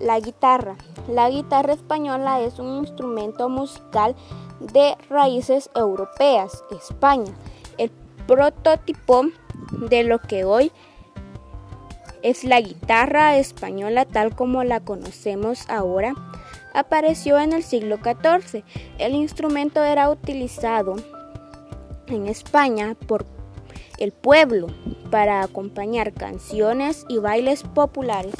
La guitarra. La guitarra española es un instrumento musical de raíces europeas, España. El prototipo de lo que hoy es la guitarra española tal como la conocemos ahora apareció en el siglo XIV. El instrumento era utilizado en España por el pueblo para acompañar canciones y bailes populares.